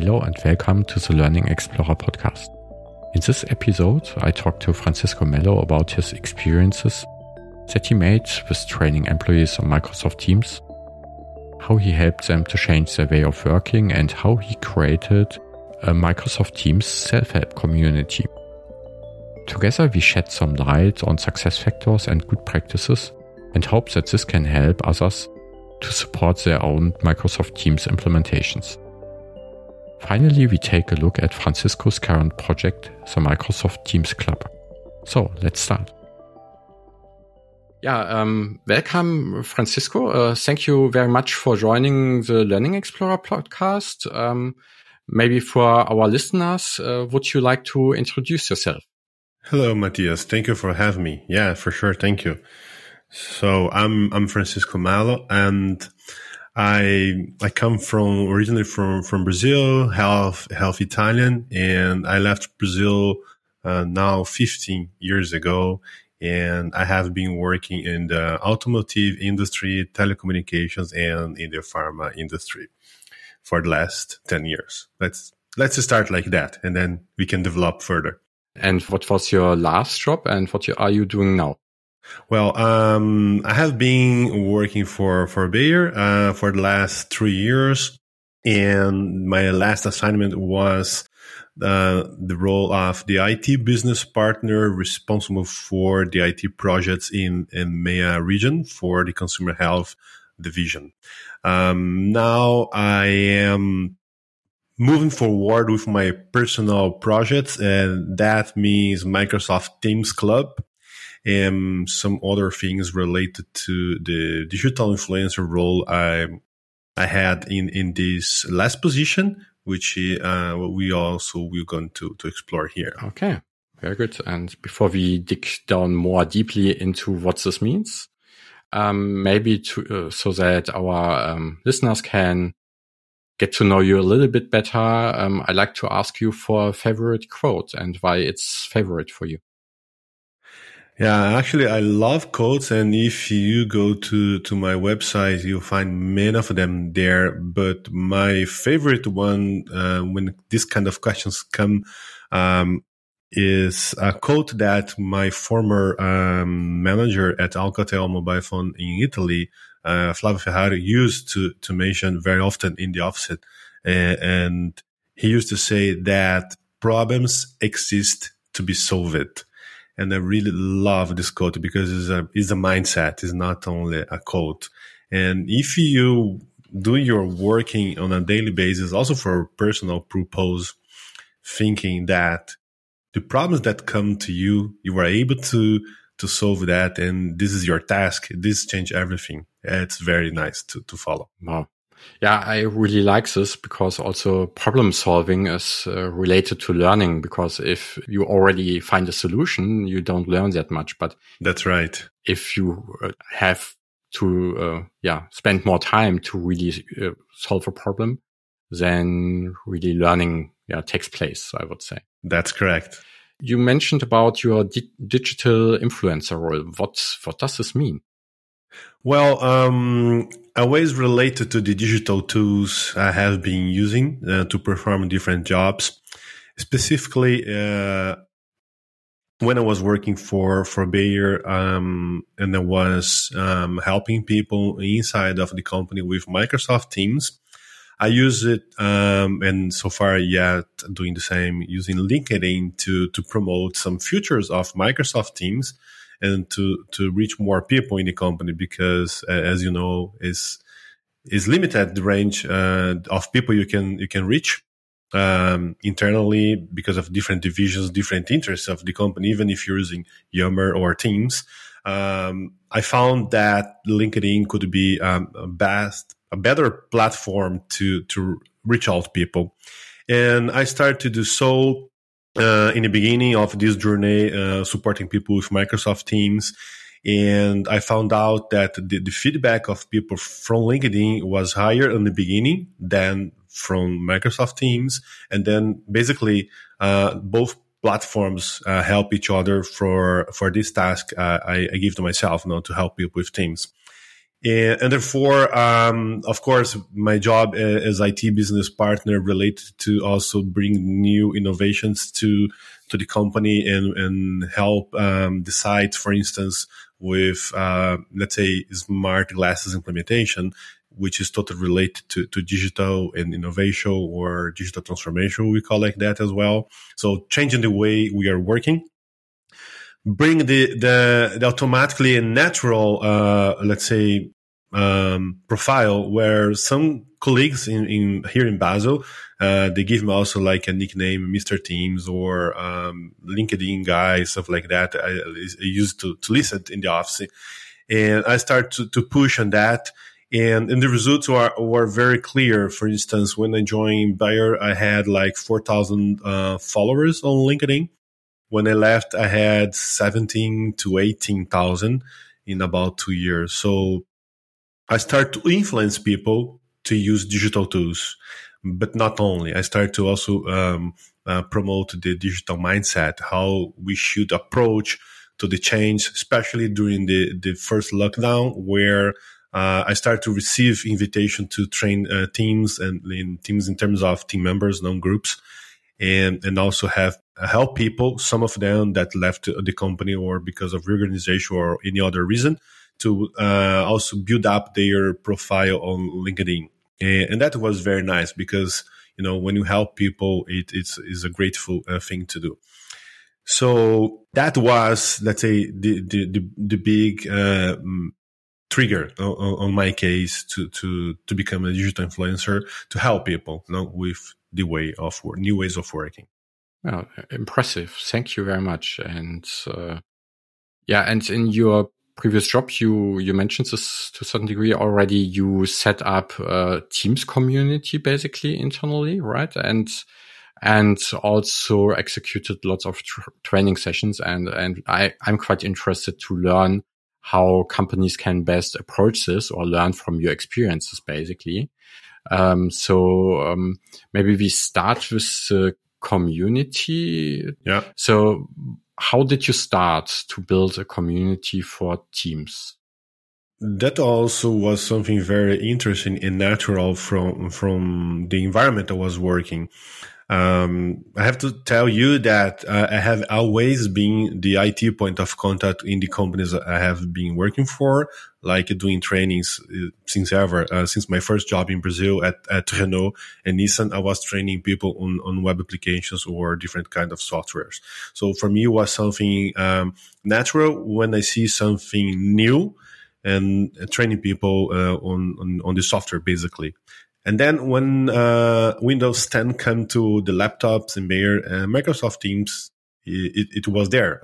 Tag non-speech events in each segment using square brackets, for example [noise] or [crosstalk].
Hello and welcome to the Learning Explorer podcast. In this episode, I talk to Francisco Mello about his experiences that he made with training employees on Microsoft Teams, how he helped them to change their way of working, and how he created a Microsoft Teams self help community. Together, we shed some light on success factors and good practices and hope that this can help others to support their own Microsoft Teams implementations. Finally, we take a look at Francisco's current project, the Microsoft Teams Club. So let's start. Yeah, um, welcome, Francisco. Uh, thank you very much for joining the Learning Explorer podcast. Um, maybe for our listeners, uh, would you like to introduce yourself? Hello, Matthias. Thank you for having me. Yeah, for sure. Thank you. So I'm I'm Francisco Malo, and I I come from originally from from Brazil, half half Italian, and I left Brazil uh, now 15 years ago, and I have been working in the automotive industry, telecommunications, and in the pharma industry for the last 10 years. Let's let's start like that, and then we can develop further. And what was your last job, and what are you doing now? Well, um, I have been working for for Bayer uh, for the last three years, and my last assignment was uh, the role of the IT business partner responsible for the IT projects in in MEA region for the consumer health division. Um, now I am moving forward with my personal projects, and that means Microsoft Teams Club and some other things related to the digital influencer role I I had in in this last position, which uh, we also we're going to to explore here. Okay, very good. And before we dig down more deeply into what this means, um, maybe to uh, so that our um, listeners can get to know you a little bit better, um, I like to ask you for a favorite quote and why it's favorite for you. Yeah, actually, I love quotes, and if you go to to my website, you'll find many of them there. But my favorite one, uh, when this kind of questions come, um, is a quote that my former um, manager at Alcatel Mobile Phone in Italy, uh, Flavio Ferrari, used to to mention very often in the office, uh, and he used to say that problems exist to be solved and I really love this quote because it's a, it's a mindset. It's not only a quote. And if you do your working on a daily basis, also for personal purpose, thinking that the problems that come to you, you are able to, to solve that. And this is your task. This change everything. It's very nice to, to follow. Wow. Yeah, I really like this because also problem solving is uh, related to learning because if you already find a solution, you don't learn that much. But that's right. If you uh, have to, uh, yeah, spend more time to really uh, solve a problem, then really learning, yeah, takes place, I would say. That's correct. You mentioned about your di digital influencer role. What, what does this mean? Well, um, always related to the digital tools I have been using uh, to perform different jobs. Specifically, uh, when I was working for for Bayer, um, and I was um, helping people inside of the company with Microsoft Teams, I use it, um, and so far yet doing the same using LinkedIn to to promote some features of Microsoft Teams and to to reach more people in the company because as you know is is limited the range uh, of people you can you can reach um, internally because of different divisions different interests of the company even if you're using yammer or teams. Um, i found that linkedin could be um, a best a better platform to to reach out people. And i started to do so uh, in the beginning of this journey, uh, supporting people with Microsoft Teams. And I found out that the, the, feedback of people from LinkedIn was higher in the beginning than from Microsoft Teams. And then basically, uh, both platforms uh, help each other for for this task uh, I, I, give to myself you know, to help people with Teams. And, and therefore, um, of course, my job as IT business partner related to also bring new innovations to to the company and and help um, decide, for instance, with uh, let's say smart glasses implementation, which is totally related to, to digital and innovation or digital transformation, we call like that as well. So changing the way we are working bring the the, the automatically and natural, uh, let's say, um, profile where some colleagues in, in here in Basel, uh, they give me also like a nickname, Mr. Teams or um, LinkedIn guy, stuff like that. I, I used to, to listen in the office, and I start to, to push on that. And, and the results were, were very clear. For instance, when I joined Bayer, I had like 4,000 uh, followers on LinkedIn. When I left, I had 17 to 18,000 in about two years. So I start to influence people to use digital tools, but not only. I start to also um, uh, promote the digital mindset, how we should approach to the change, especially during the, the first lockdown, where uh, I start to receive invitation to train uh, teams and in teams in terms of team members, non groups, and and also have help people, some of them that left the company or because of reorganization or any other reason, to uh, also build up their profile on LinkedIn. And, and, that was very nice because, you know, when you help people, it, it's, it's a grateful uh, thing to do. So that was, let's say, the, the, the, the big, uh, trigger on, on, my case to, to, to become a digital influencer to help people you know, with the way of work, new ways of working. Well, impressive. Thank you very much. And uh, yeah, and in your previous job, you you mentioned this to some degree already. You set up a Teams community basically internally, right? And and also executed lots of tr training sessions. And and I I'm quite interested to learn how companies can best approach this or learn from your experiences, basically. Um, so um, maybe we start with the community. Yeah. So how did you start to build a community for teams? That also was something very interesting and natural from from the environment I was working. Um, I have to tell you that uh, I have always been the IT point of contact in the companies I have been working for, like doing trainings uh, since ever, uh, since my first job in Brazil at, at Renault and Nissan, I was training people on, on web applications or different kind of softwares. So for me, it was something um, natural when I see something new and training people uh, on, on, on the software basically. And then when uh, Windows 10 came to the laptops and uh, Microsoft Teams, it, it was there.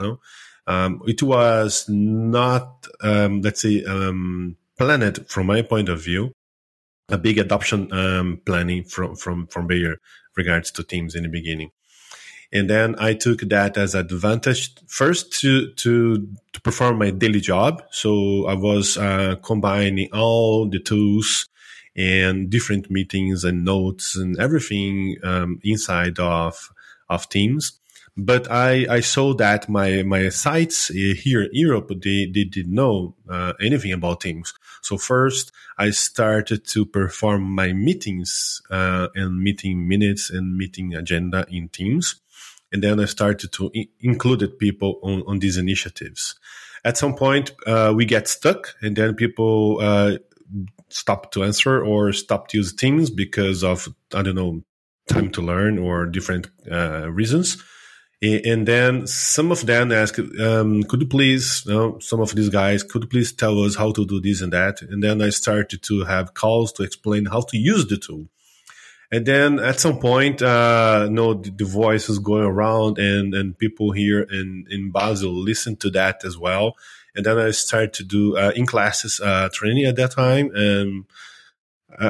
Um, it was not, um, let's say, um, planned from my point of view, a big adoption um, planning from from from Bayer regards to Teams in the beginning. And then I took that as advantage first to to to perform my daily job. So I was uh, combining all the tools and different meetings and notes and everything um, inside of of Teams. But I, I saw that my, my sites here in Europe, they, they didn't know uh, anything about Teams. So first I started to perform my meetings, uh, and meeting minutes and meeting agenda in Teams. And then I started to I- include people on, on these initiatives. At some point, uh, we get stuck and then people, uh, stopped to answer or stopped to use Teams because of I don't know time to learn or different uh, reasons. And then some of them ask, um, could you please, you know, some of these guys, could you please tell us how to do this and that? And then I started to have calls to explain how to use the tool. And then at some point, uh, you know, the, the voice is going around and, and people here in, in Basel listen to that as well. And then I started to do uh, in classes uh, training at that time. And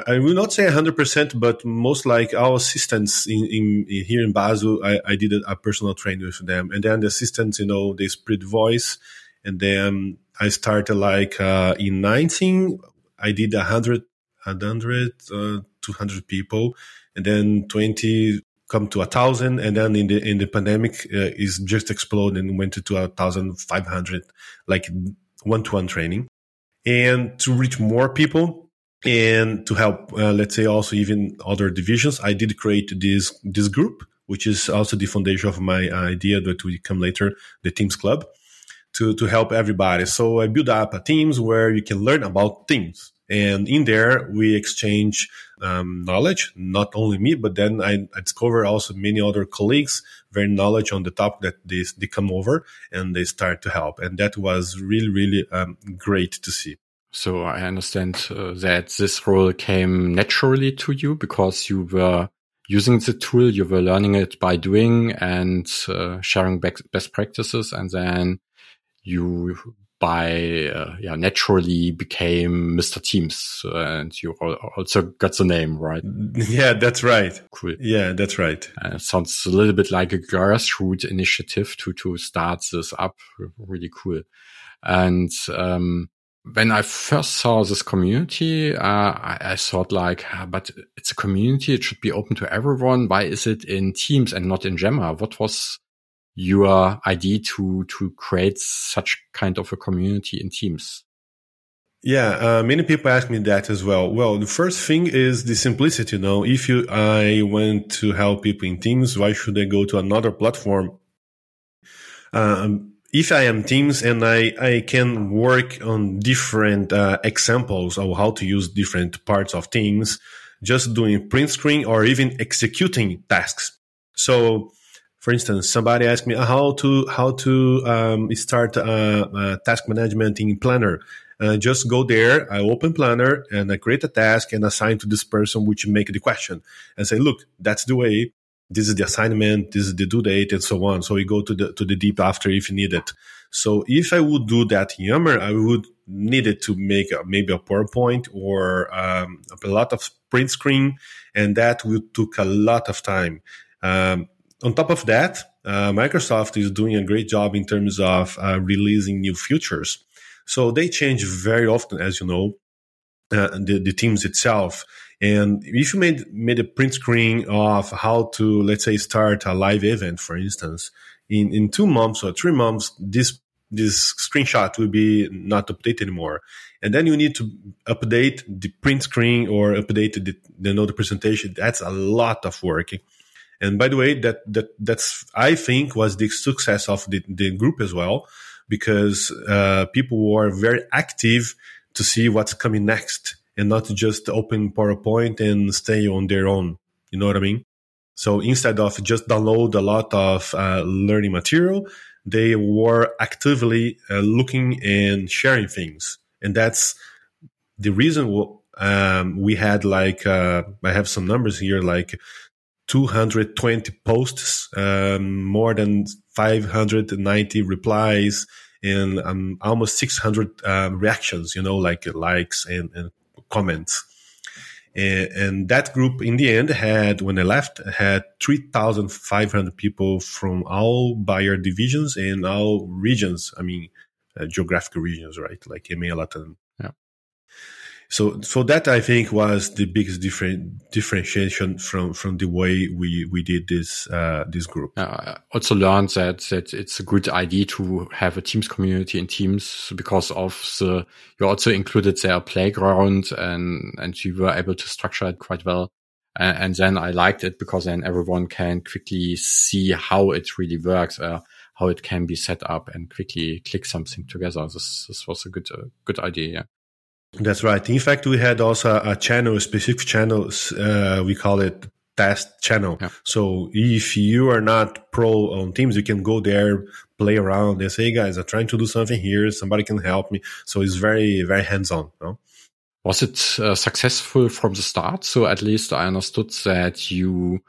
I will not say 100%, but most like our assistants in, in, in here in Basel, I, I did a, a, personal training with them. And then the assistants, you know, they spread voice. And then I started like uh, in 19, I did 100, 100 uh, 200 people. And then 20 come to a thousand, and then in the in the pandemic uh, is just exploded and went to a thousand five hundred, like one to one training. and to reach more people and to help, uh, let's say also even other divisions, I did create this, this group, which is also the foundation of my idea that will come later, the Teams Club to, to help everybody. So I build up a teams where you can learn about things. And in there, we exchange um, knowledge, not only me, but then I, I, discover also many other colleagues, very knowledge on the topic that they, they come over and they start to help. And that was really, really um, great to see. So I understand uh, that this role came naturally to you because you were using the tool, you were learning it by doing and uh, sharing best practices. And then you by uh, yeah naturally became Mr. Teams, uh, and you also got the name right. [laughs] Yeah, that's right. Cool. Yeah, that's right. Uh, sounds a little bit like a grassroots initiative to to start this up. Really cool. And um, when I first saw this community, uh, I, I, thought like, ah, but it's a community; it should be open to everyone. Why is it in Teams and not in Yammer? What was your idea to to create such kind of a community in teams? Yeah uh, many people ask me that as well. Well the first thing is the simplicity you know. If you i want to help people in teams why should i go to another platform? Um, if I am Teams and I, I can work on different uh, examples of how to use different parts of Teams, just doing print screen or even executing tasks. So for instance, somebody asked me how to how to um, start uh, uh, task management in Planner. Uh, just go there. I open Planner and I create a task and assign to this person, which make the question and say, look, that's the way. This is the assignment. This is the due date, and so on. So we go to the to the deep after if needed. So if I would do that in Yammer, I would need it to make a, maybe a PowerPoint or um, a lot of print screen, and that would took a lot of time. Um, on top of that, uh, Microsoft is doing a great job in terms of uh, releasing new features. So they change very often, as you know, uh, the, the teams itself. And if you made made a print screen of how to, let's say, start a live event, for instance, in, in two months or three months, this this screenshot will be not updated anymore. And then you need to update the print screen or update the, the, the presentation. That's a lot of work. And by the way, that that that's I think was the success of the, the group as well, because uh, people were very active to see what's coming next and not just open PowerPoint and stay on their own. You know what I mean? So instead of just download a lot of uh, learning material, they were actively uh, looking and sharing things, and that's the reason um, we had like uh, I have some numbers here, like 220 posts, um, more than 590 replies, and um, almost 600 um, reactions, you know, like likes and, and comments. And, and, that group in the end had, when I left, had 3,500 people from all Bayer divisions and all regions. I mean, uh, geographical regions, right? Like EMEA, Latin, so, so that I think was the biggest different differentiation from from the way we we did this uh, this group. I also learned that that it's a good idea to have a Teams community in Teams because of the you also included their playground and and you were able to structure it quite well. And, and then I liked it because then everyone can quickly see how it really works. Uh, how it can be set up and quickly click something together. This, this was a good, uh, good idea. Yeah. That's right. In fact, we had also a channel, a specific channel. Uh, we call it test channel. Yeah. So if you are not pro on Teams, you can go there, play around, and say, hey guys, I'm trying to do something here. Somebody can help me. So it's very, very hands on. No? Was it uh, successful from the start? So at least I understood that you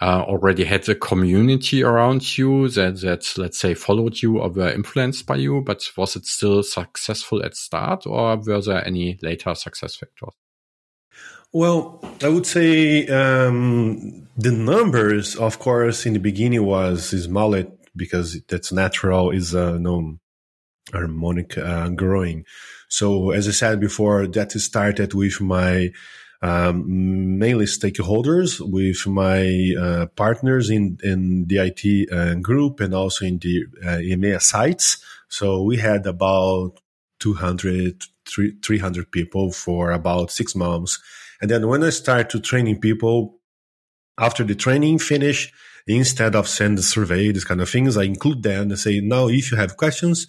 uh, already had a community around you that, that, let's say, followed you or were influenced by you, but was it still successful at start or were there any later success factors? Well, I would say um, the numbers, of course, in the beginning was small because that's natural, is uh, no harmonic uh, growing. So, as I said before, that started with my um, mainly stakeholders with my uh, partners in, in the IT uh, group and also in the uh, EMEA sites. So we had about 200, 300 people for about six months. And then when I start to training people, after the training finish, instead of send the survey, these kind of things, I include them and say, now, if you have questions,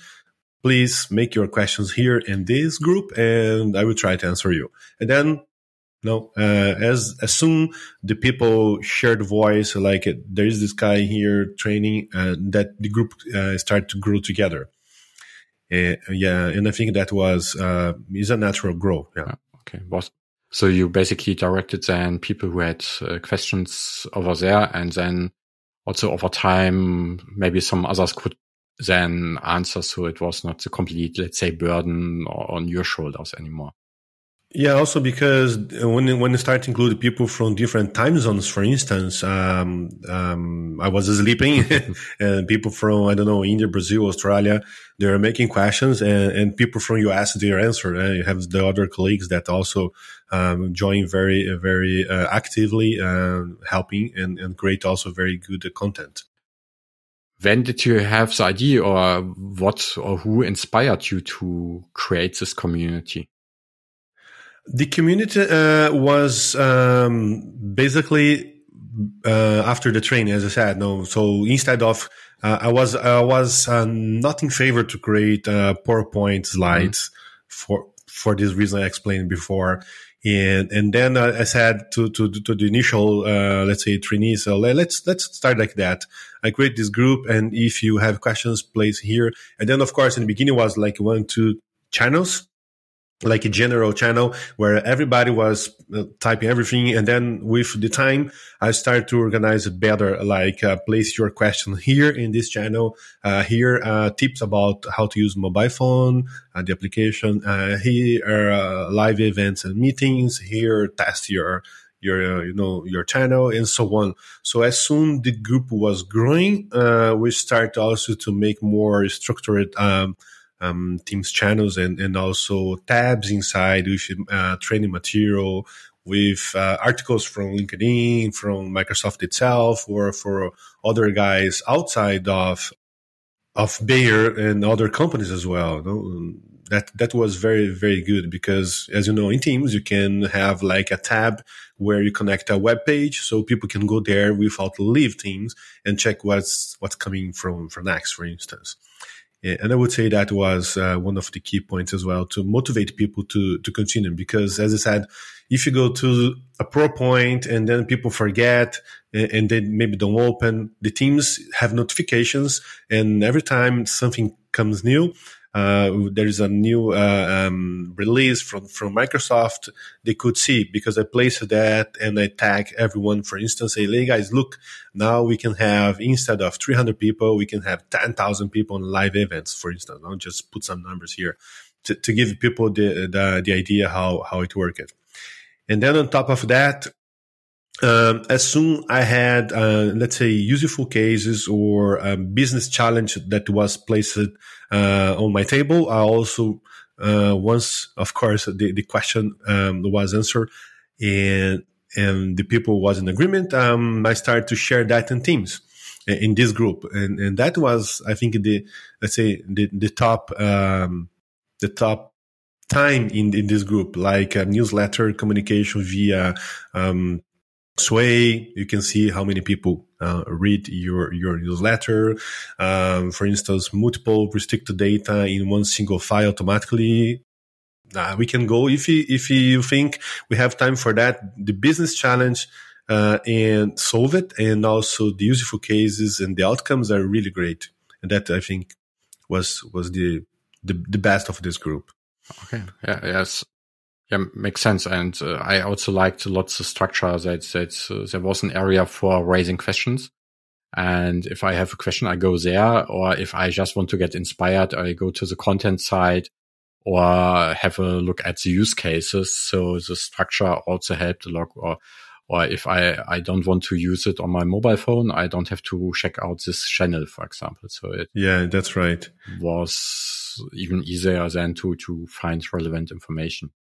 please make your questions here in this group and I will try to answer you. And then no, uh, as as soon the people share the voice, like there is this guy here training, uh, that the group uh, start to grow together. Uh, yeah, and I think that was uh, is a natural growth. Yeah. Ah, okay. Was so you basically directed then people who had uh, questions over there, and then also over time, maybe some others could then answer, so it was not a complete, let's say, burden on your shoulders anymore. Yeah, also because when when you start to include people from different time zones, for instance, um, um, I was sleeping, [laughs] [laughs] and people from I don't know India, Brazil, Australia, they are making questions, and, and people from US they are answering. And you have the other colleagues that also um, join very very uh, actively, uh, helping and, and create also very good content. When did you have the idea, or what, or who inspired you to create this community? The community uh, was um, basically uh, after the training, as I said. No, so instead of uh, I was I was uh, not in favor to create uh, PowerPoint slides mm-hmm. for for this reason I explained before. And and then uh, I said to to to the initial let's say trainees, so let's let's start like that. I create this group, and if you have questions, place here. And then of course in the beginning was like one two channels like a general channel where everybody was uh, typing everything. And then with the time, I started to organize it better, like uh, place your question here in this channel, uh, here, uh, tips about how to use mobile phone, uh, the application, uh, here, live events and meetings, here, test your, your, you know, your channel and so on. So as soon the group was growing, we start also to make more structured, um, um, Teams channels and, and also tabs inside with uh, training material, with uh, articles from LinkedIn, from Microsoft itself, or for other guys outside of of Bayer and other companies as well. No? That that was very very good because, as you know, in Teams you can have like a tab where you connect a web page, so people can go there without leave Teams and check what's what's coming from from next, for instance. And I would say that was uh, one of the key points as well to motivate people to to continue. Because as I said, if you go to a pro and then people forget and, and they maybe don't open, the teams have notifications, and every time something comes new, there is a new uh, um, release from, from Microsoft, they could see because I placed that and I tag everyone, for instance, say, hey guys, look, now we can have, instead of 300 people, we can have 10,000 people in live events, for instance. I'll just put some numbers here to, to give people the, the, the idea how, how it worked. And then on top of that, um, as soon I had, uh, let's say, useful cases or a business challenge that was placed uh, on my table, I also uh, once, of course, the, the question um, was answered and and the people was in agreement. Um, I started to share that in teams in this group, and and that was, I think, the let's say the the top um, the top time in in this group, like a newsletter communication via um, Sway, you can see how many people uh, read your your newsletter. Um, for instance, multiple restricted data in one single file automatically. Uh, we can go if you if you think we have time for that. The business challenge uh, and solve it, and also the useful cases and the outcomes are really great. And that I think was was the the, the best of this group. Okay. Yeah. Yes. Yeah, makes sense. And uh, I also liked lots of structure that, that uh, there was an area for raising questions. And if I have a question, I go there. Or if I just want to get inspired, I go to the content side or have a look at the use cases. So the structure also helped a lot. Or, or if I, I don't want to use it on my mobile phone, I don't have to check out this channel, for example. So it yeah, that's right. Was even easier than to, to find relevant information.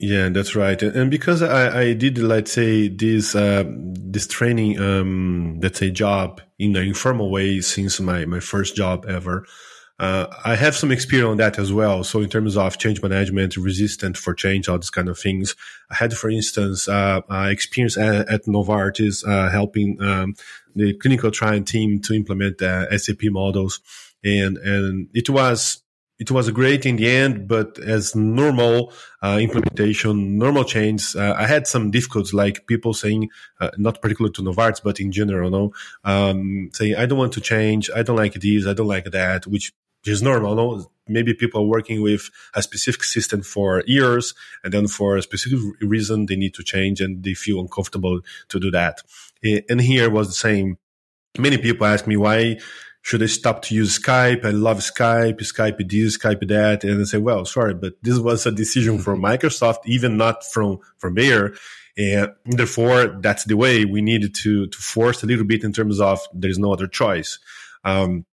Yeah, that's right. And because I, I did, let's say, this uh, this training, um, let's say, job in an informal way since my, my first job ever, uh, I have some experience on that as well. So in terms of change management, resistant for change, all these kind of things. I had, for instance, uh, experience at, at Novartis, uh, helping um, the clinical trial team to implement uh, SAP models, and and it was it was great in the end, but as normal uh, implementation, normal change, uh, I had some difficulties, like people saying, uh, not particular to Novartis, but in general, no, um, saying, I don't want to change. I don't like this. I don't like that, which is normal. No? Maybe people are working with a specific system for years, and then for a specific reason, they need to change and they feel uncomfortable to do that. And here was the same. Many people ask me why should I stop to use Skype? I love Skype, Skype this, Skype that. And I say, well, sorry, but this was a decision from [laughs] Microsoft, even not from, from Bayer. And therefore, that's the way we needed to, to force a little bit in terms of there's no other choice. Um,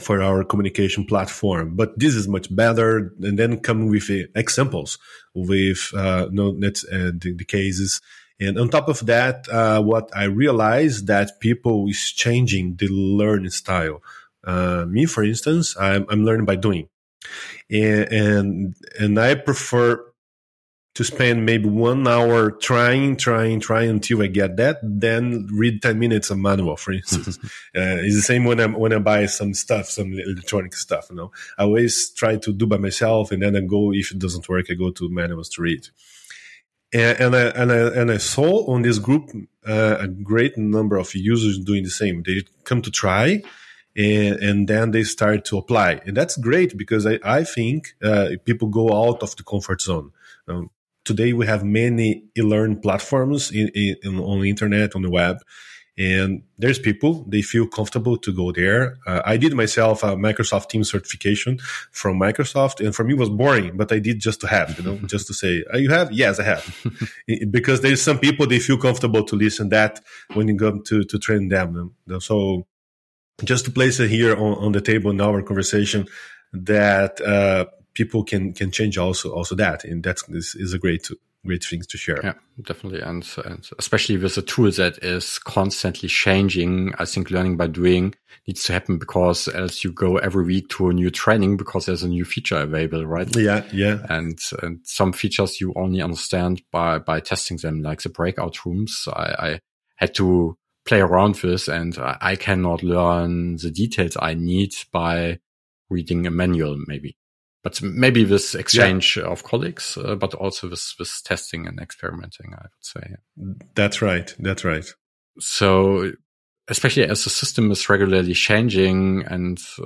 for our communication platform, but this is much better. And then come with uh, examples with uh, no, that's uh, the, the cases and on top of that, uh, what I realized that people is changing the learning style. Uh, me, for instance, I'm, I'm learning by doing, and, and and I prefer to spend maybe one hour trying, trying, trying until I get that, then read 10 minutes of manual, for instance. [laughs] uh, it's the same when I, when I buy some stuff, some electronic stuff, you know, I always try to do by myself and then I go, if it doesn't work, I go to manuals to read and, and I and I and I saw on this group uh, a great number of users doing the same. They come to try, and and then they start to apply, and that's great because I I think uh, people go out of the comfort zone. Um, today we have many e-learn platforms in, in, on the internet on the web and there's people, they feel comfortable to go there. Uh, I did myself a Microsoft Teams certification from Microsoft. And for me, it was boring, but I did just to have, you know, [laughs] just to say, uh, you have? Yes, I have. [laughs] because there's some people, they feel comfortable to listen that when you go to, to train them. So just to place it here on, on the table in our conversation that, uh, people can, can change also, also that. And that's, this is a great, great things to share. Yeah, definitely. And, and especially with a tool that is constantly changing, I think learning by doing needs to happen because else you go every week to a new training because there's a new feature available, right? Yeah, yeah. And, and some features you only understand by, by testing them, like the breakout rooms. I, I had to play around with and I, I cannot learn the details I need by reading a manual, maybe but maybe this exchange yeah. of colleagues, uh, but also with, with testing and experimenting, I would say. That's right. That's right. So, especially as the system is regularly changing and uh,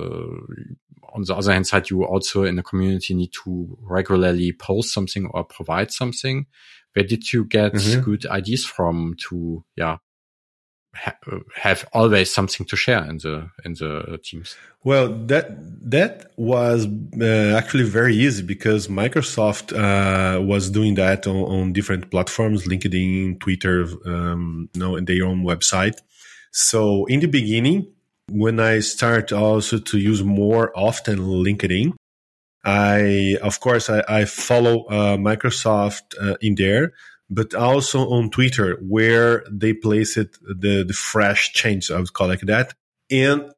on the other hand side, you also in the community need to regularly post something or provide something. Where did you get mm-hmm. good ideas from to, yeah, ha- have always something to share in the in the teams? Well, that that was uh, actually very easy because Microsoft uh, was doing that on, on, different platforms, LinkedIn, Twitter, um, you know, and their own website. So in the beginning, when I start also to use more often LinkedIn, I of course I, I follow uh, Microsoft uh, in there, but also on Twitter where they place it the the fresh change I would call it like that, and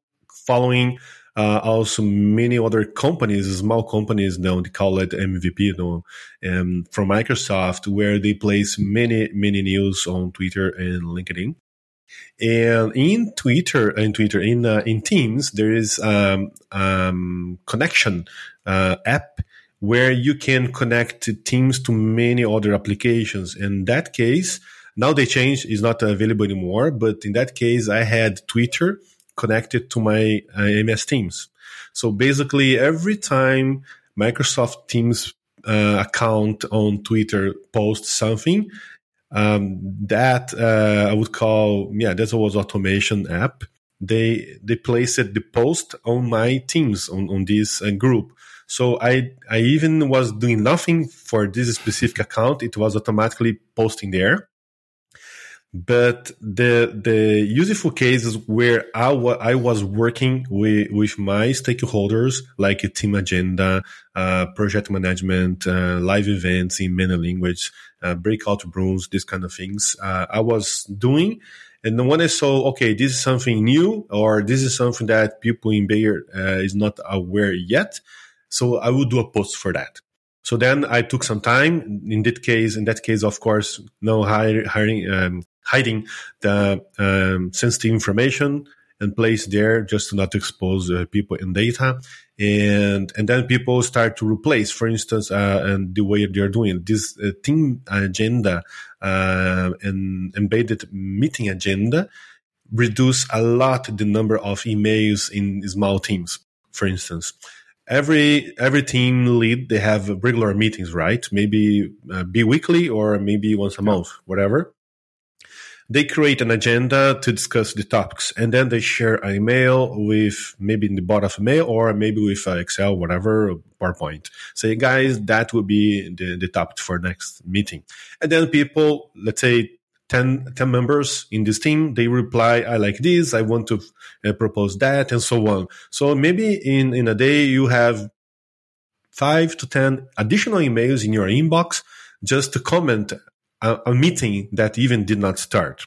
following uh, also many other companies, small companies now they call it MVP, you know, um, from Microsoft where they place many many news on Twitter and LinkedIn. And in Twitter, in Twitter, in uh, in Teams, there is um, um, connection uh, app where you can connect Teams to many other applications. In that case, now they changed; is not available anymore. But in that case, I had Twitter connected to my uh, MS Teams. So basically, every time Microsoft Teams uh, account on Twitter posts something, um, that uh, I would call yeah, that was automation app. They they placed the post on my Teams on on this uh, group. So I I even was doing nothing for this specific account. It was automatically posting there. But the the useful cases where I, I was working with, with my stakeholders, like a team agenda, uh, project management, uh, live events in many languages, uh, breakout rooms, these kind of things, uh, I was doing And when I saw, okay, this is something new or this is something that people in Bayer uh, is not aware yet. So I would do a post for that. So then I took some time. In that case, in that case, of course, no hiring, um, hiding the um, sensitive information and place there just to not expose uh, people in data. And, and then people start to replace, for instance, uh, and the way they're doing this uh, team agenda, uh, and embedded meeting agenda reduce a lot the number of emails in small teams, for instance every every team lead they have regular meetings right? Maybe uh, bi-weekly or maybe once a month whatever. They create an agenda to discuss the topics and then they share an email with maybe in the bottom of mail or maybe with uh, excel whatever powerpoint say guys that will be the, the topic for next meeting. And then people let's say 10, 10 members in this team they reply i like this i want to uh, propose that and so on so maybe in in a day you have five to 10 additional emails in your inbox just to comment a, a meeting that even did not start.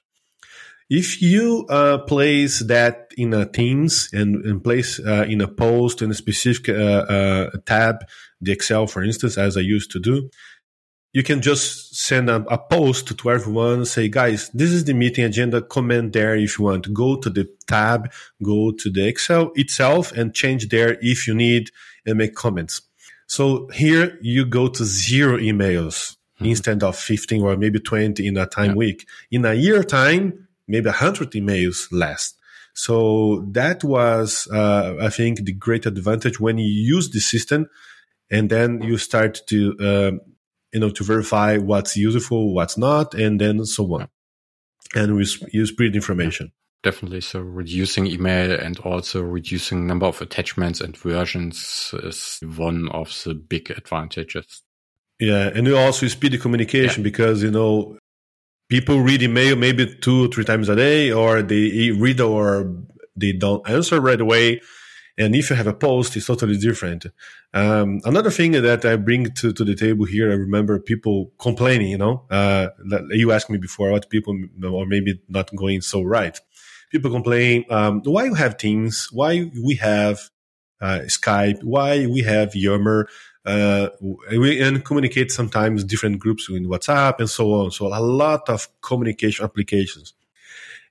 If you uh, place that in a Teams and, and place uh, in a post in a specific uh, uh tab, the Excel, for instance, as I used to do, you can just send a, a, post to everyone, say, guys, this is the meeting agenda. Comment there if you want. Go to the tab, go to the Excel itself and change there if you need and make comments. So here you go to zero emails mm-hmm. instead of 15 or maybe 20 in a time yeah. week. In a year time, maybe 100 emails less. So that was, uh, I think, the great advantage when you use the system and then you start to, um, you know, to verify what's useful, what's not, and then so on. And we use spread information. Definitely. So reducing email and also reducing number of attachments and versions is one of the big advantages. Yeah, and also speed the communication yeah. because you know people read email maybe two or three times a day, or they read or they don't answer right away. And if you have a post, it's totally different. Um, another thing that I bring to, to the table here, I remember people complaining, you know, uh, you asked me before what people or maybe not going so right. People complain, um, why you have Teams? Why we have uh, Skype? Why we have Yammer? uh, we and communicate sometimes different groups in WhatsApp and so on. So a lot of communication applications.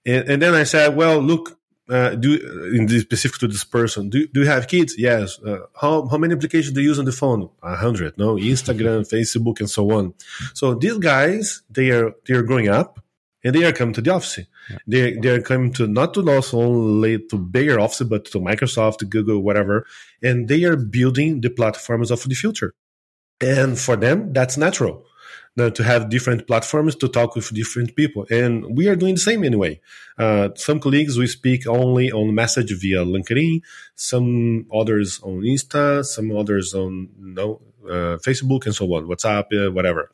And, and then I said, well, look, uh, do in this specific to this person, do, do you have kids? Yes. Uh, how, how many applications do you use on the phone? A hundred, no, Instagram, [laughs] Facebook, and so on. So these guys, they are, they are growing up and they are coming to the office. Yeah. They they are coming to not to also only to bigger office, but to Microsoft, to Google, whatever, and they are building the platforms of the future. And for them, that's natural. Now, to have different platforms to talk with different people, and we are doing the same anyway. Uh, some colleagues we speak only on message via LinkedIn, some others on Insta, some others on uh, Facebook, and so on, WhatsApp, uh, whatever.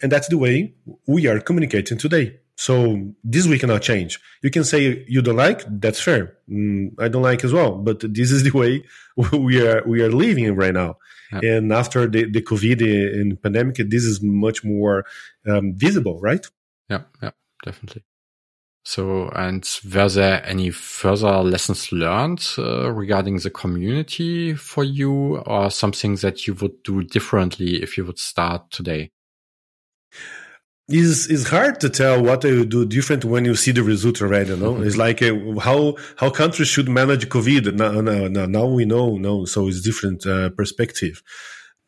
And that's the way we are communicating today. So this we cannot change. You can say you don't like, that's fair. Mm, I don't like as well, but this is the way [laughs] we are we are living right now. Yeah. And after the, the COVID and pandemic, this is much more um, visible, right? Yeah, yeah, definitely. So, and were there any further lessons learned uh, regarding the community for you, or something that you would do differently if you would start today? Is is hard to tell what you do different when you see the result already. You know, mm-hmm. it's like uh, how how countries should manage COVID. Now, now, now, now we know, no, so it's different uh, perspective.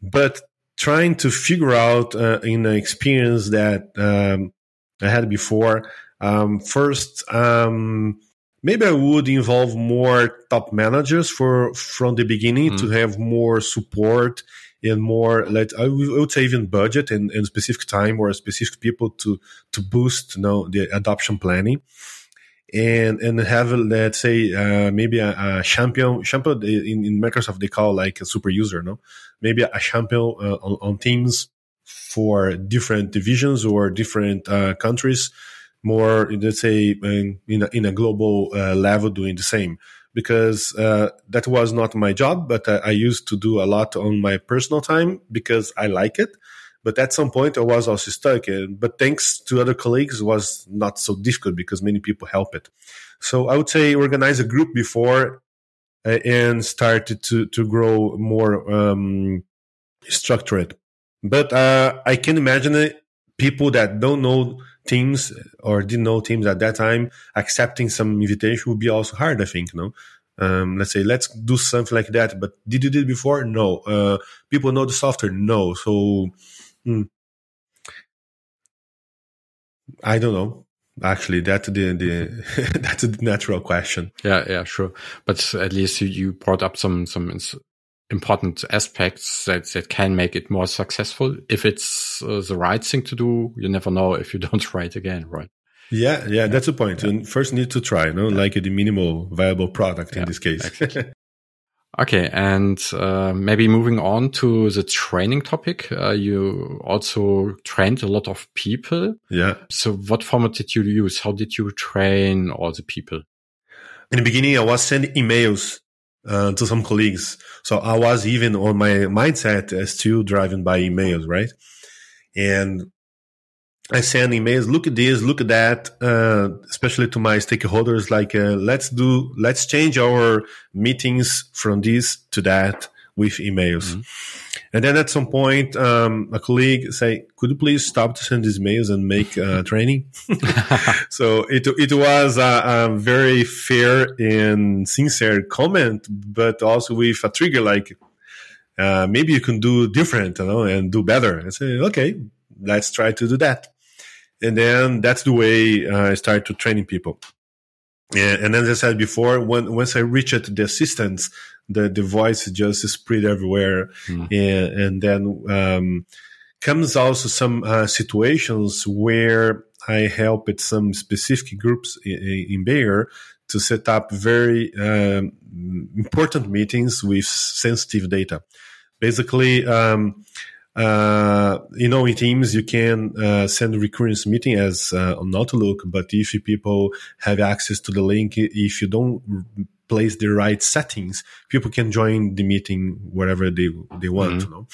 But trying to figure out uh, in an experience that um, I had before, um, first, um, maybe I would involve more top managers for from the beginning mm-hmm. to have more support and more let I would say even budget and, and specific time or specific people to to boost you know the adoption planning. And and have let's say uh, maybe a, a, champion champion in, in Microsoft they call like a super user no? Maybe a champion uh, on, on, teams for different divisions or different uh, countries more let's say in, in, a, in a global uh, level doing the same because uh, that was not my job, but I, I, used to do a lot on my personal time because I like it. But at some point, I was also stuck. But thanks to other colleagues, was not so difficult because many people help it. So I would say organize a group before uh, and started to to grow more um, structured. But uh, I can imagine it, people that don't know teams or didn't know teams at that time accepting some invitation would be also hard. I think, no. Um, let's say let's do something like that. But did you do it before? No. Uh, people know the software? No. So hmm. I don't know. Actually, that's the the [laughs] that's a natural question. Yeah, yeah, sure. But at least you, you brought up some some important aspects that that can make it more successful. If it's uh, the right thing to do, you never know if you [laughs] don't try it again, right? Yeah, yeah, that's the point. Yeah. And first, need to try, no, yeah. like the minimal viable product in yeah, this case. Exactly. [laughs] Okay, and uh, maybe moving on to the training topic, uh, you also trained a lot of people. Yeah. So, what format did you use? How did you train all the people? In the beginning, I was sending emails uh, to some colleagues. So I was even on my mindset still driving by emails, right? And I send emails, look at this, look at that, uh, especially to my stakeholders, like, uh, let's do, let's change our meetings from this to that with emails. Mm-hmm. And then at some point, um, a colleague say, could you please stop to send these mails and make uh, [laughs] training? [laughs] so it, it was a, a, very fair and sincere comment, but also with a trigger like, uh, maybe you can do different, you know, and do better. I say, okay, let's try to do that and then that's the way uh, I started to training people. And, and as I said before, when, once I reached the assistants, the, the voice just spread everywhere. Mm. And, and, then um, comes also some uh, situations where I helped some specific groups in, in Bayer to set up very um, important meetings with sensitive data. Basically, um, uh, you know, in Teams, you can uh, send recurrence meeting as uh, on Outlook, but if people have access to the link, if you don't place the right settings, people can join the meeting wherever they they want. Mm-hmm. You know?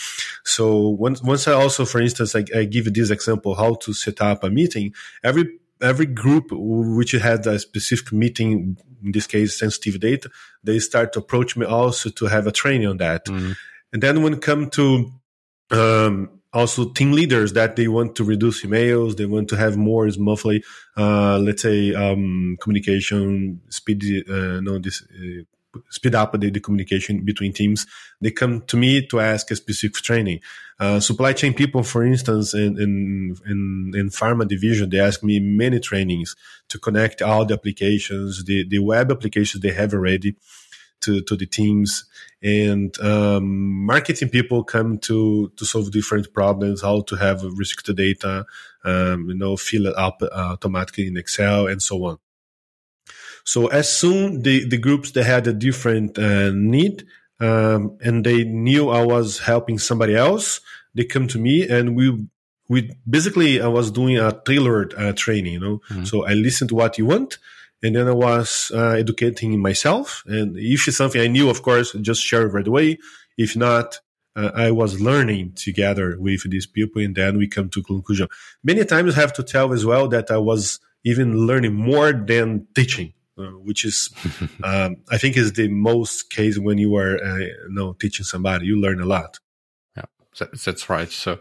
So once once I also, for instance, I, I give this example how to set up a meeting. Every every group which had a specific meeting, in this case, sensitive data, they start to approach me also to have a training on that. Mm-hmm. And then when it come to um, also team leaders that they want to reduce emails they want to have more monthly uh, let's say um, communication speed uh, no this uh, speed up the, the, communication between teams. They come to me to ask a specific training. Uh, supply chain people for instance in, in in in pharma division they ask me many trainings to connect all the applications the the web applications they have already to, to the teams. And um, marketing people come to to solve different problems how to have restricted data um, you know fill it up uh, automatically in excel and so on. So as soon the the groups they had a different uh, need um, and they knew i was helping somebody else they come to me and we we basically i was doing a tailored uh, training you know? Mm-hmm. so i listen to what you want and then I was uh, educating myself. And if it's something I knew, of course, just share it right away. If not, uh, I was learning together with these people, and then we come to conclusion. Many times, I have to tell as well that I was even learning more than teaching, uh, which is, [laughs] um, I think, is the most case when you are, uh, you know, teaching somebody. You learn a lot. Yeah, that's right. So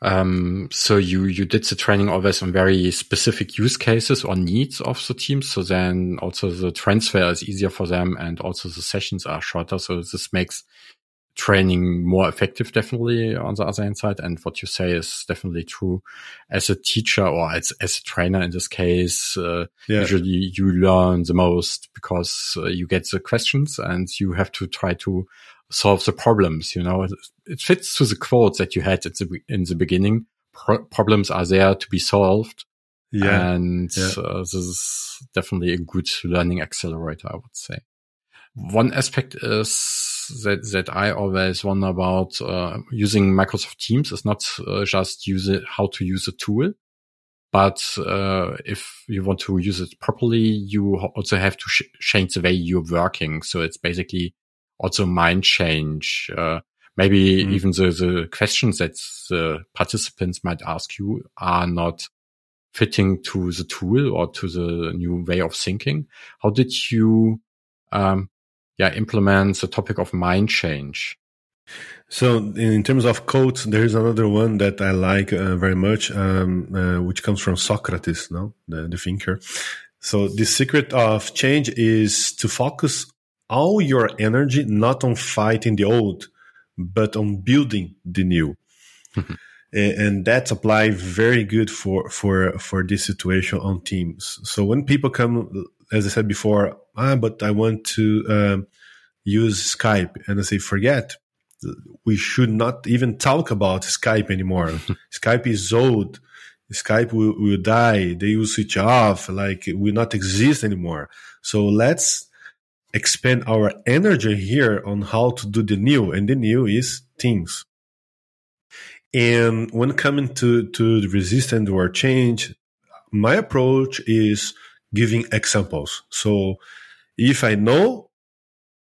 um, so you, you did the training always on very specific use cases or needs of the team. So then also the transfer is easier for them and also the sessions are shorter. So this makes training more effective, definitely on the other hand side. And what you say is definitely true as a teacher or as, as a trainer in this case. Uh, yeah. Usually you learn the most because uh, you get the questions and you have to try to solve the problems. You know, it fits to the quote that you had at the, in the beginning. Pro- problems are there to be solved. Yeah. And yeah. Uh, this is definitely a good learning accelerator, I would say. One aspect is that, that I always wonder about, uh, using Microsoft Teams is not uh, just use it, how to use a tool. But uh, if you want to use it properly, you also have to sh- change the way you're working. So it's basically also mind change. Uh, maybe mm. even the, the questions that the participants might ask you are not fitting to the tool or to the new way of thinking. How did you, um, yeah, implement the topic of mind change? So, in terms of quotes, there is another one that I like uh, very much, um, uh, which comes from Socrates, no, the, the thinker. So, the secret of change is to focus all your energy not on fighting the old, but on building the new. Mm-hmm. and that's applied very good for for for this situation on teams. So when people come, as I said before, ah, but I want to um, use Skype, and I say, forget. We should not even talk about Skype anymore. [laughs] Skype is old. Skype will, will die. They will switch off. Like it will not exist anymore. So let's expend our energy here on how to do the new, and the new is things. And when coming to to the resistance or change, my approach is giving examples. So if I know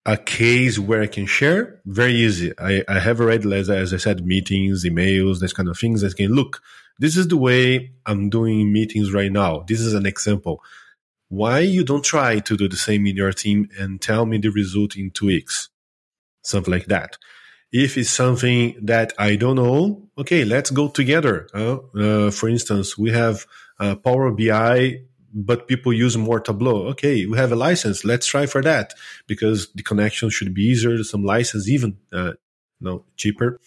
a case where I can share, very easy. I, I have already, as, as I said, meetings, emails, this kind of things I can look. This is the way I'm doing meetings right now. This is an example why you don't try to do the same in your team and tell me the result in two weeks? Something like that. If it's something that i don't know okay let's go together. Uh, uh, for instance we have uh, power bi but people use more tableau. Okay we have a license. Let's try for that because the connection should be easier some license even uh, know cheaper.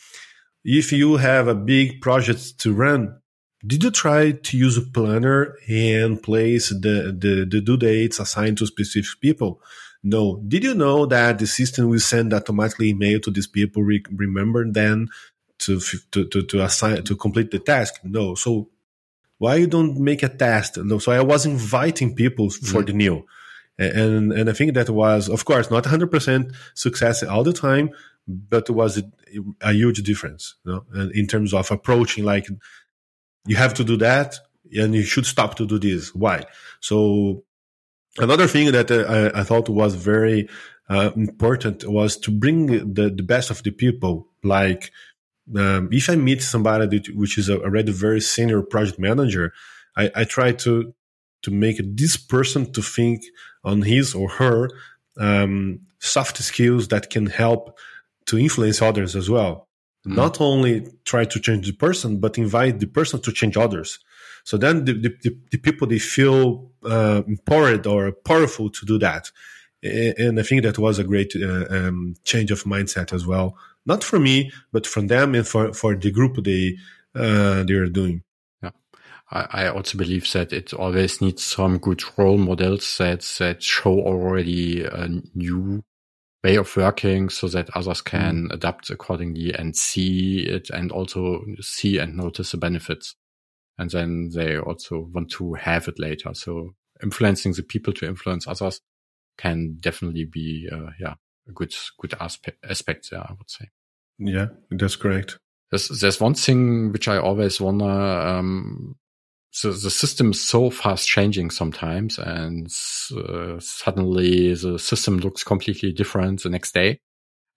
If you have a big project to run did you try to use a planner and place the, the, the due dates assigned to specific people? No. Did you know that the system will send automatically email to these people, re- remember then to, to, to, to assign, to complete the task? No. So why you don't make a test? No. So I was inviting people for mm. the new. And, and I think that was, of course, not 100% success all the time, but it was a, a huge difference you know, in terms of approaching like you have to do that and you should stop to do this. Why? So another thing that uh, I, I, thought was very uh, important was to bring the, the best of the people. Like, um, if I meet somebody that, which is already very senior project manager, I, I try to to make this person to think on his or her um, soft skills that can help to influence others as well. Mm. Not only try to change the person, but invite the person to change others. So then the, the, the people, they feel uh, empowered or powerful to do that. And I think that was a great uh, um, change of mindset as well. Not for me, but from them and for, for the group they, uh, they are doing. Yeah. I, also believe that it always needs some good role models that, that show already a new way of working so that others can mm. adapt accordingly and see it and also see and notice the benefits. And then they also want to have it later. So influencing the people to influence others can definitely be, uh, yeah, a good, good aspect, aspect there, I would say. Yeah, that's correct. There's, there's one thing which I always wonder, um, so the system is so fast changing sometimes and uh, suddenly the system looks completely different the next day.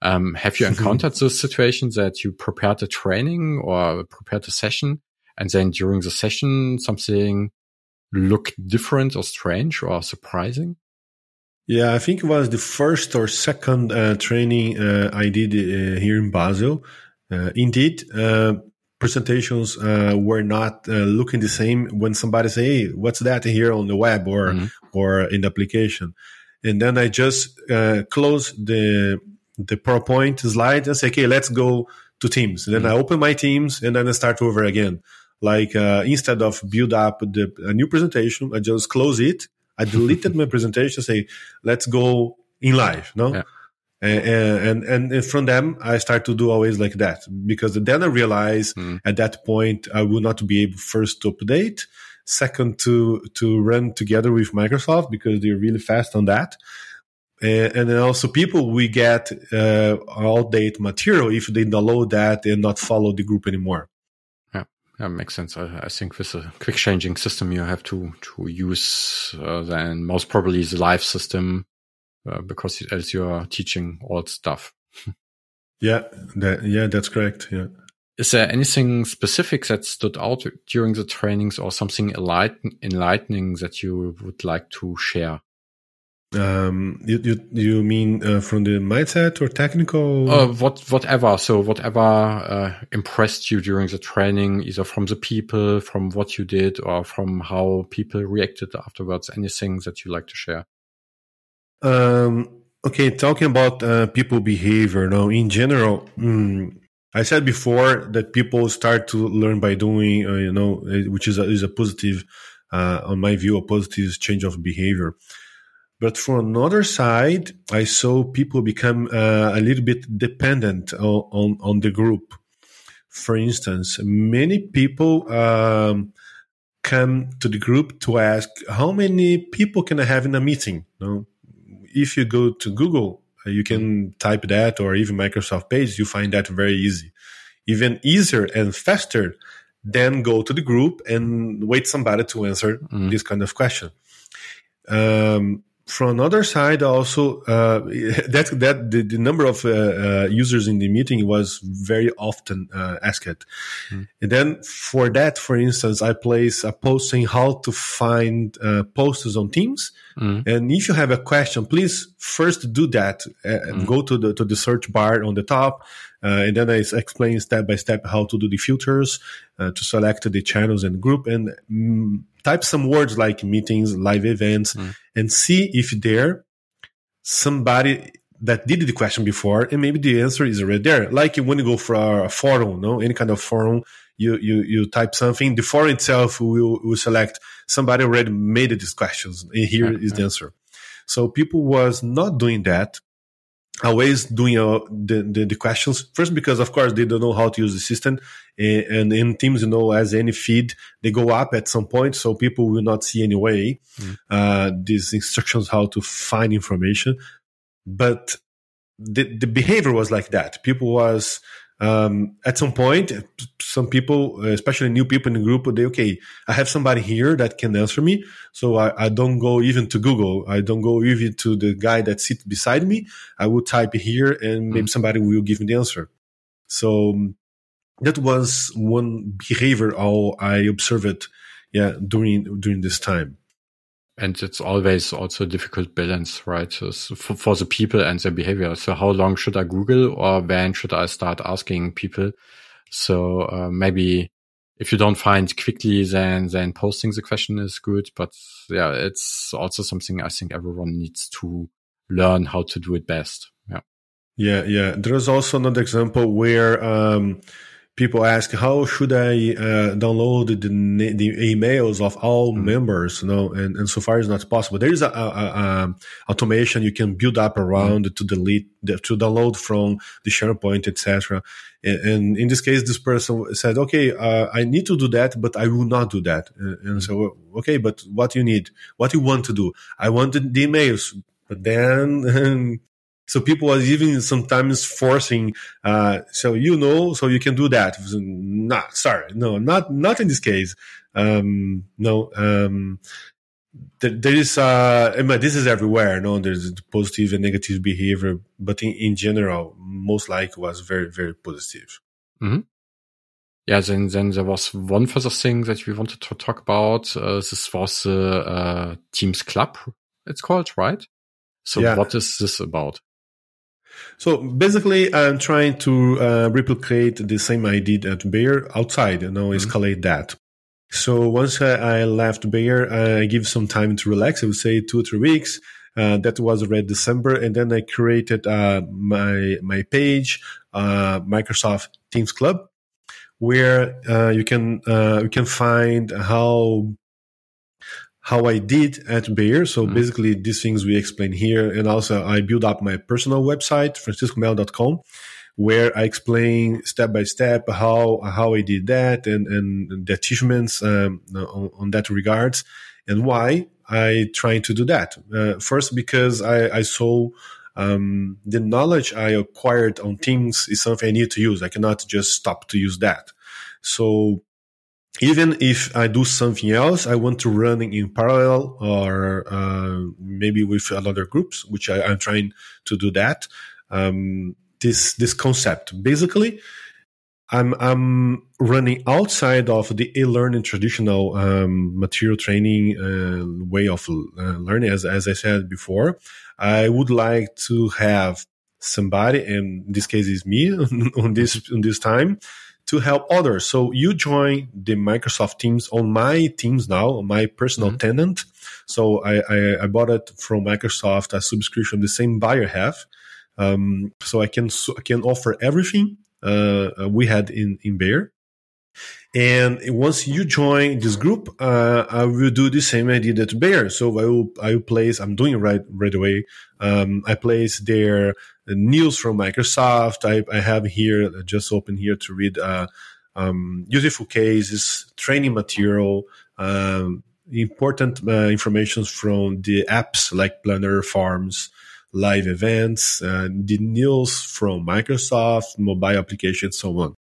Um, have you [laughs] encountered the situation that you prepared a training or prepared a session and then during the session something looked different or strange or surprising? Yeah, I think it was the first or second uh, training uh, I did uh, here in Basel. Uh, indeed, uh, presentations uh, were not uh, looking the same when somebody say, "Hey, what's that here on the web or mm-hmm. or in the application?" And then I just uh, close the the PowerPoint slide and say, "Okay, let's go to Teams." And then mm-hmm. I open my Teams and then I start over again. Like uh, instead of build up the, a new presentation, I just close it. I deleted my presentation. Say, "Let's go in live." No. Yeah and, and and from them I start to do always like that because then I realize mm. at that point I will not be able first to update, second to to run together with Microsoft because they're really fast on that, and, and then also people we get uh, outdated material if they download that and not follow the group anymore. Yeah, that makes sense. I, I think with a quick changing system, you have to to use uh, then most probably the live system uh, because else you are teaching old stuff. Yeah, that, yeah, that's correct. Yeah. Is there anything specific that stood out during the trainings or something enlightening that you would like to share? Um, you, you, you mean uh, from the mindset or technical? Uh, what, whatever. So whatever uh, impressed you during the training, either from the people, from what you did, or from how people reacted afterwards. Anything that you like to share? Um, okay, talking about uh, people behavior. Now, in general, mm, I said before that people start to learn by doing. Uh, you know, which is a, is a positive, uh, on my view, a positive change of behavior. But from another side, I saw people become uh, a little bit dependent on, on, on, the group. For instance, many people um, come to the group to ask, how many people can I have in a meeting? No, if you go to Google, uh, you can type that or even Microsoft Page, you find that very easy. Even easier and faster than go to the group and wait somebody to answer mm. this kind of question. Um, from another side, also uh, [laughs] that that the, the number of uh, uh, users in the meeting was very often uh, asked, mm. and then for that, for instance, I place a post saying how to find uh, posters on Teams, mm. and if you have a question, please first do that. Mm. Go to the to the search bar on the top, and then I explain step by step how to do the filters to select the channels and group and mm, type some words like meetings, live events, mm. and see if there somebody that did the question before and maybe the answer is already there. Like when you go for a forum, no, any kind of forum, you you you type something, the forum itself will will select somebody already made these questions, and here okay. is the answer. So people was not doing that always doing uh, the, the, the questions. First because of course they don't know how to use the system. And, and, in teams you know as any feed they go up at some point so people will not see anyway mm. uh, these instructions how to find information. But the, the behavior was like that. People was um, at some point, some people, especially new people in the group, they okay, I have somebody here that can answer me, so I, I don't go even to Google. I don't go even to the guy that sits beside me. I will type here, and maybe mm. somebody will give me the answer. So um, that was one behavior how I observed, yeah, during during this time and it's always also a difficult balance, right? So for, for, the people and their behavior. So how long should I Google or when should I start asking people? So uh, maybe if you don't find quickly, then then posting the question is good. But yeah, it's also something I think everyone needs to learn how to do it best. Yeah. Yeah, yeah. There's also another example where um, people ask how should I uh, download the, the emails of all mm. members, you know, and, and so far it's not possible. There is a, a, a automation you can build up around mm. to delete, to download from the SharePoint, etc. And, and, in this case, this person said, okay, uh, I need to do that, but I will not do that. And, and mm. so, okay, but what you need, what you want to do? I want the emails, but then [laughs] So people are even sometimes forcing, uh, so you know, so you can do that. Not sorry, no, not not in this case. Um, no, um, there, there is, uh, I mean, this is everywhere. No, there's positive and negative behavior, but in, in general, most likely was very, very positive. Mm-hmm. Yeah, then then there was one further thing that we wanted to talk about. Uh, this was the uh, Teams Club. It's called right. So yeah. what is this about? So basically, I'm trying to uh, replicate the same I did at Bayer outside and now mm-hmm. escalate that. So once I, I left Bayer, I give some time to relax. I would say two or three weeks. Uh, that was already December, and then I created uh, my my page, uh, Microsoft Teams Club, where uh, you can uh, you can find how how I did at Bayer. So mm-hmm. basically these things we explain here. And also I build up my personal website, franciscomelo.com, where I explain step by step how, how I did that and, and the achievements um, on, on, that regards and why I trying to do that. Uh, first, because I, I saw um, the knowledge I acquired on Teams is something I need to use. I cannot just stop to use that. So even if I do something else, I want to run in parallel or uh, maybe with other groups, which I, am trying to do that. Um, this this concept. Basically, I'm I'm running outside of the e-learning traditional um, material training uh, way of uh, learning. As as I said before, I would like to have somebody, and in this case is me [laughs] on this on this time, to help others. So you join the Microsoft Teams on my Teams now, on my personal mm-hmm. tenant. So I, I, I bought it from Microsoft a subscription the same Bayer have. Um, so I can I can offer everything uh, we had in in Bayer. And once you join this group, uh, I will do the same idea that Bayer. So I will, I will place, I'm doing it right, right away. Um, I place their news from Microsoft. I, I have here, just open here to read, uh, um, useful cases, training material, um, important uh, information from the apps like Planner, Forms, live events, uh, the news from Microsoft, mobile applications, so on.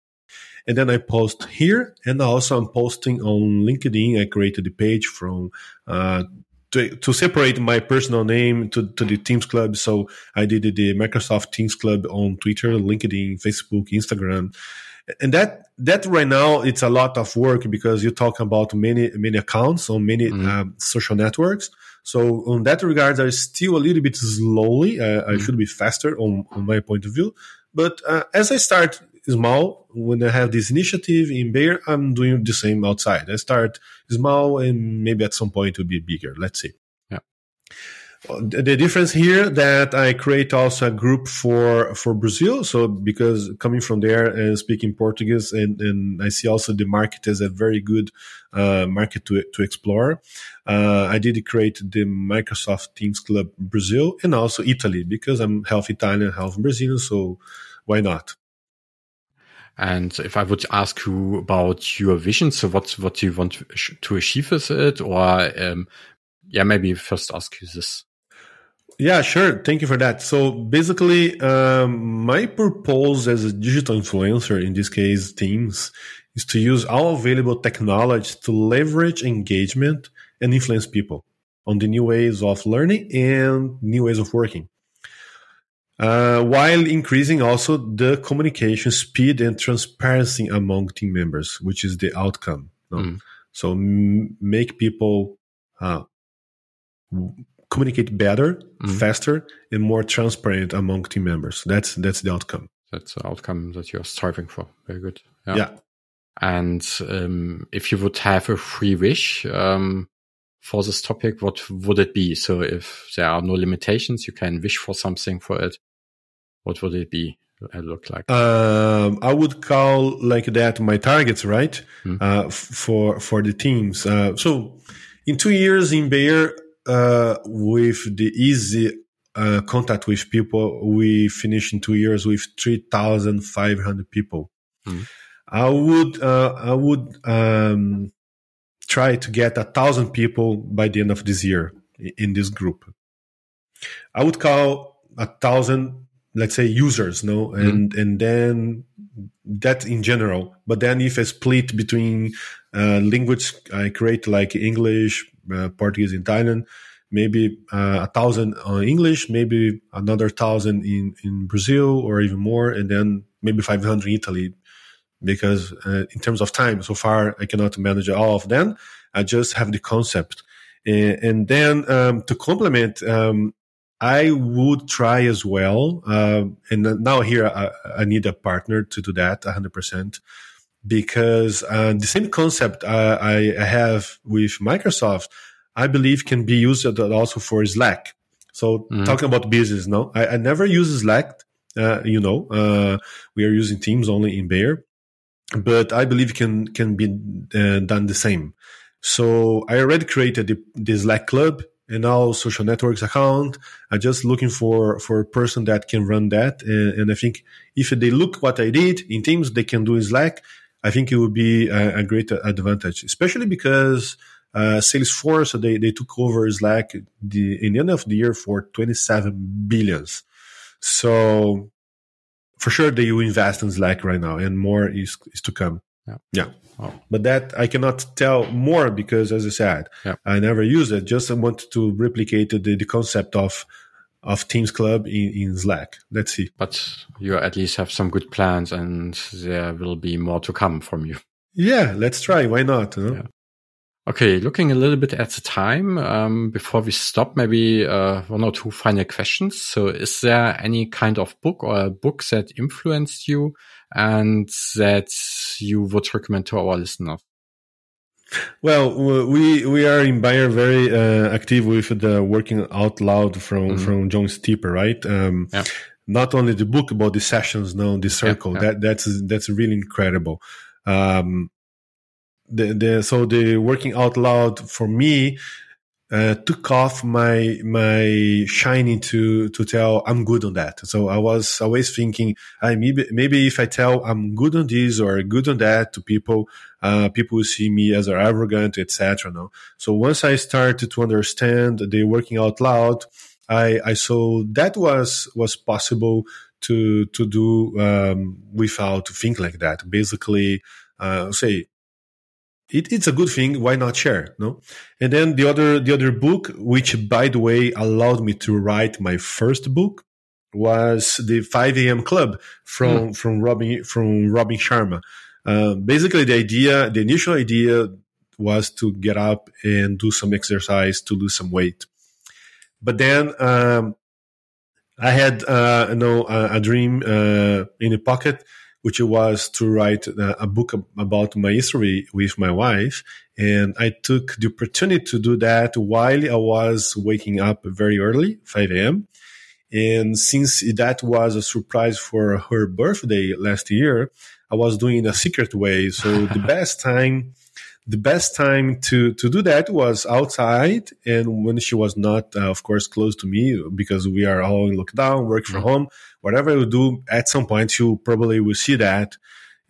And then I post here, and also I'm posting on LinkedIn. I created the page from uh, to, to separate my personal name to, to the Teams Club. So I did the Microsoft Teams Club on Twitter, LinkedIn, Facebook, Instagram. And that, that right now, it's a lot of work because you talk about many, many accounts on many mm-hmm. um, social networks. So on that regard, I still a little bit slowly. Uh, mm-hmm. I should be faster on, on my point of view. But uh, as I start small. When I have this initiative in Bayer, I'm doing the same outside. I start small and maybe at some point it will be bigger. Let's see. Yeah. The difference here that I create also a group for for Brazil. So because coming from there and speaking Portuguese, and, and I see also the market as a very good uh, market to to explore. Uh, I did create the Microsoft Teams Club Brazil and also Italy because I'm half Italian, half Brazilian. So why not? And if I would ask you about your vision, so what what you want to achieve with it, or um, yeah, maybe first ask you this. Yeah, sure. Thank you for that. So basically, um, my purpose as a digital influencer, in this case, Teams, is to use all available technology to leverage engagement and influence people on the new ways of learning and new ways of working uh, while increasing also the communication speed and transparency among team members, which is the outcome. No? Mm. So m- make people uh, communicate better, mm. faster, and more transparent among team members. That's that's the outcome. That's the outcome that you're striving for. Very good. Yeah. yeah. And um, if you would have a free wish um, for this topic, what would it be? So if there are no limitations, you can wish for something for it what would it be? I look like? Um, I would call like that my targets, right? Mm. Uh, for for the teams. Uh, so in two years in Bayer, uh, with the easy uh, contact with people, we finished in two years with three thousand five hundred people. Mm. I would uh, I would um, try to get a thousand people by the end of this year in this group. I would call a thousand let's say users no mm-hmm. and mm. and then that in general but then if i split between uh, language i create like english uh, portuguese and italian maybe uh, a thousand on english maybe another thousand in in brazil or even more and then maybe 500 in italy because uh, in terms of time so far i cannot manage all of them i just have the concept and, and then um, to complement um, I would try as well. Uh, and now here I, I, need a partner to do that 100% because uh, the same concept uh, I, I, have with Microsoft, I believe can be used also for Slack. So mm-hmm. talking about business, no, I, I never use Slack. Uh, you know, uh, we are using Teams only in Bayer, but I believe can can be uh, done the same. So I already created the, the Slack club and now social networks account. I'm just looking for, for a person that can run that. And, and, I think if they look what I did in Teams, they can do in Slack. I think it would be a, a great advantage, especially because uh, Salesforce they, they took over Slack the, in the end of the year for 27 billions. So for sure they will invest in Slack right now, and more is is to come. Yeah. yeah. Oh. But that I cannot tell more because, as I said, yeah. I never use it. Just I want to replicate the, the concept of of Teams Club in, in Slack. Let's see. But you at least have some good plans, and there will be more to come from you. Yeah, let's try. Why not? You know? yeah. Okay, looking a little bit at the time um, before we stop, maybe uh, one or two final questions. So, is there any kind of book or a book that influenced you and that you would recommend to our listeners? Well, we we are in Bayer very uh, active with the working out loud from mm-hmm. from John Stepper, right? Um, yeah. Not only the book about the sessions, no, the circle. Yeah, yeah. That that's that's really incredible. Um, the, the so the working out loud for me uh, took off my my shining to to tell I'm good on that. So I was always thinking, I maybe maybe if I tell I'm good on this or good on that to people, uh, people will see me as arrogant, etc. No. So once I started to understand the working out loud, I I saw that was was possible to to do um, without think like that. Basically, uh, say it, it's a good thing. Why not share? No. And then the other, the other book, which by the way allowed me to write my first book was the 5 a.m. club from, mm. from Robin, from Robin Sharma. Uh, basically the idea, the initial idea was to get up and do some exercise to lose some weight. But then, um, I had, uh, you know, a, a dream, uh, in the pocket which was to write a book about my history with my wife. And I took the opportunity to do that while I was waking up very early, 5 a.m. And since that was a surprise for her birthday last year, I was doing it a secret way. So the [laughs] best time the best time to to do that was outside and when she was not uh, of course close to me because we are all in lockdown work from mm-hmm. home whatever you do at some point she probably will see that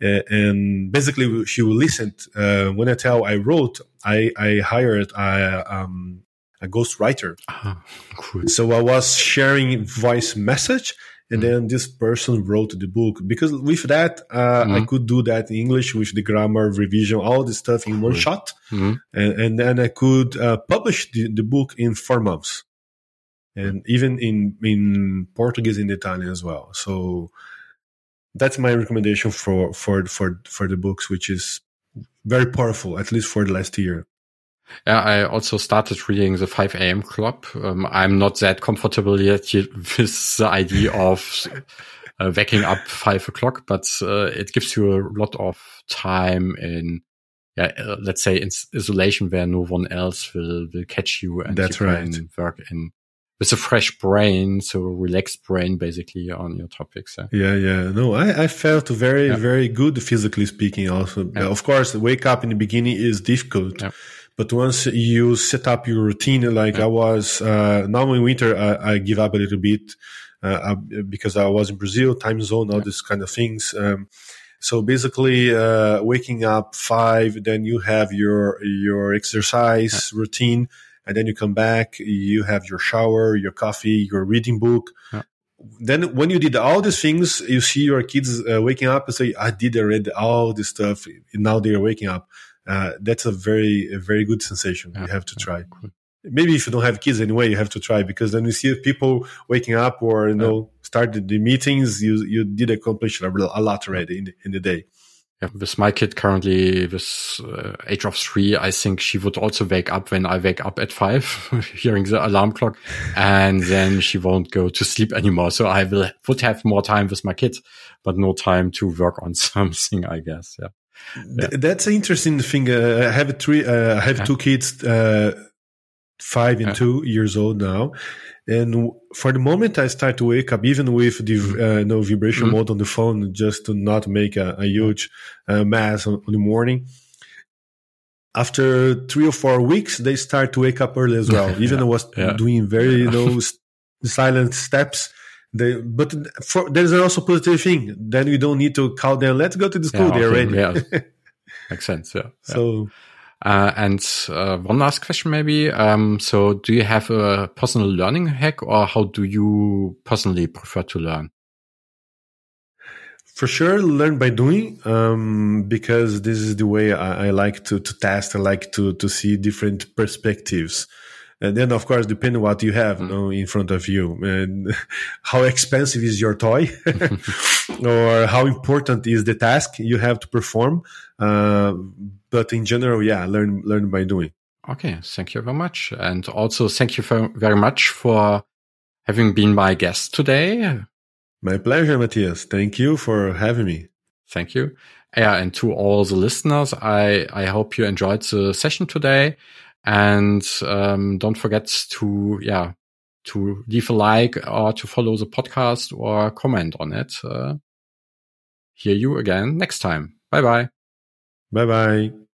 uh, and basically she will listen uh, when i tell i wrote i i hired a um a ghostwriter uh-huh. cool. so i was sharing voice message and then this person wrote the book because with that uh, mm-hmm. I could do that in English with the grammar revision, all this stuff in one shot, mm-hmm. and, and, then I could uh, publish the, the book in four months, and even in in Portuguese and Italian as well. So that's my recommendation for for for for the books, which is very powerful, at least for the last year. Yeah, I also started reading the 5 a.m. club. Um, I'm not that comfortable yet [laughs] with the idea of uh, waking up five o'clock, but uh, it gives you a lot of time in, yeah, uh, let's say in isolation where no one else will, will catch you and That's you right. work in with a fresh brain, so relaxed brain basically on your topics. Yeah, yeah. yeah. No, I, I felt very, yeah. very good physically speaking also. Yeah. Of course, wake up in the beginning is difficult. But once you set up your routine, like yeah. I was, uh, now in winter, I, I, give up a little bit, uh, because I was in Brazil, time zone, all yeah. these kind of things. Um, so basically, uh, waking up five, then you have your, your exercise yeah. routine, and then you come back, you have your shower, your coffee, your reading book. Then when you did all these things, you see your kids uh, waking up and say, I did already all this stuff. Now they're waking up uh, that's a very, a very good sensation. Yeah. You have to try. Maybe if you don't have kids anyway, you have to try because then you see people waking up or, you know, started the meetings, you, you did accomplish a lot already in the, in the day. Yeah, with my kid currently with uh, age of three, I think she would also wake up when I wake up at five, [laughs] hearing the alarm clock, and then she won't go to sleep anymore. So I will would have more time with my kid, but no time to work on [laughs] something, I guess. Yeah. Yeah. That's an interesting thing. Uh, I have three. Uh, I have two kids, uh, five and two years old now, and for the moment I start to wake up, even with the mm-hmm. uh, no vibration mm-hmm. mode on the phone, just to not make a, a huge uh, mess on, on, the morning. After three or four weeks, they start to wake up early as [laughs] well. even I was doing very you [laughs] know silent steps they, but for, there's also a positive thing. Then you don't need to call them. Let's go to the school. Yeah, They're ready. Yeah. [laughs] Makes sense. Yeah. So, uh, and uh, one last question, maybe. Um, so, do you have a personal learning hack, or how do you personally prefer to learn? For sure, learn by doing, um, because this is the way I, I like to, to test. I like to, to see different perspectives. And then, of course, depending what you have mm. you know, in front of you and [laughs] how expensive is your toy [laughs] or how important is the task you have to perform. Uh, but in general, yeah, learn, learn by doing. Okay. Thank you very much. And also thank you very much for having been my guest today. My pleasure, Matthias. Thank you for having me. Thank you. Yeah. And to all the listeners, I, I hope you enjoyed the session today. And um, don't forget to, yeah, to leave a like or to follow the podcast or comment on it. Uh, hear you again next time. Bye bye. Bye bye.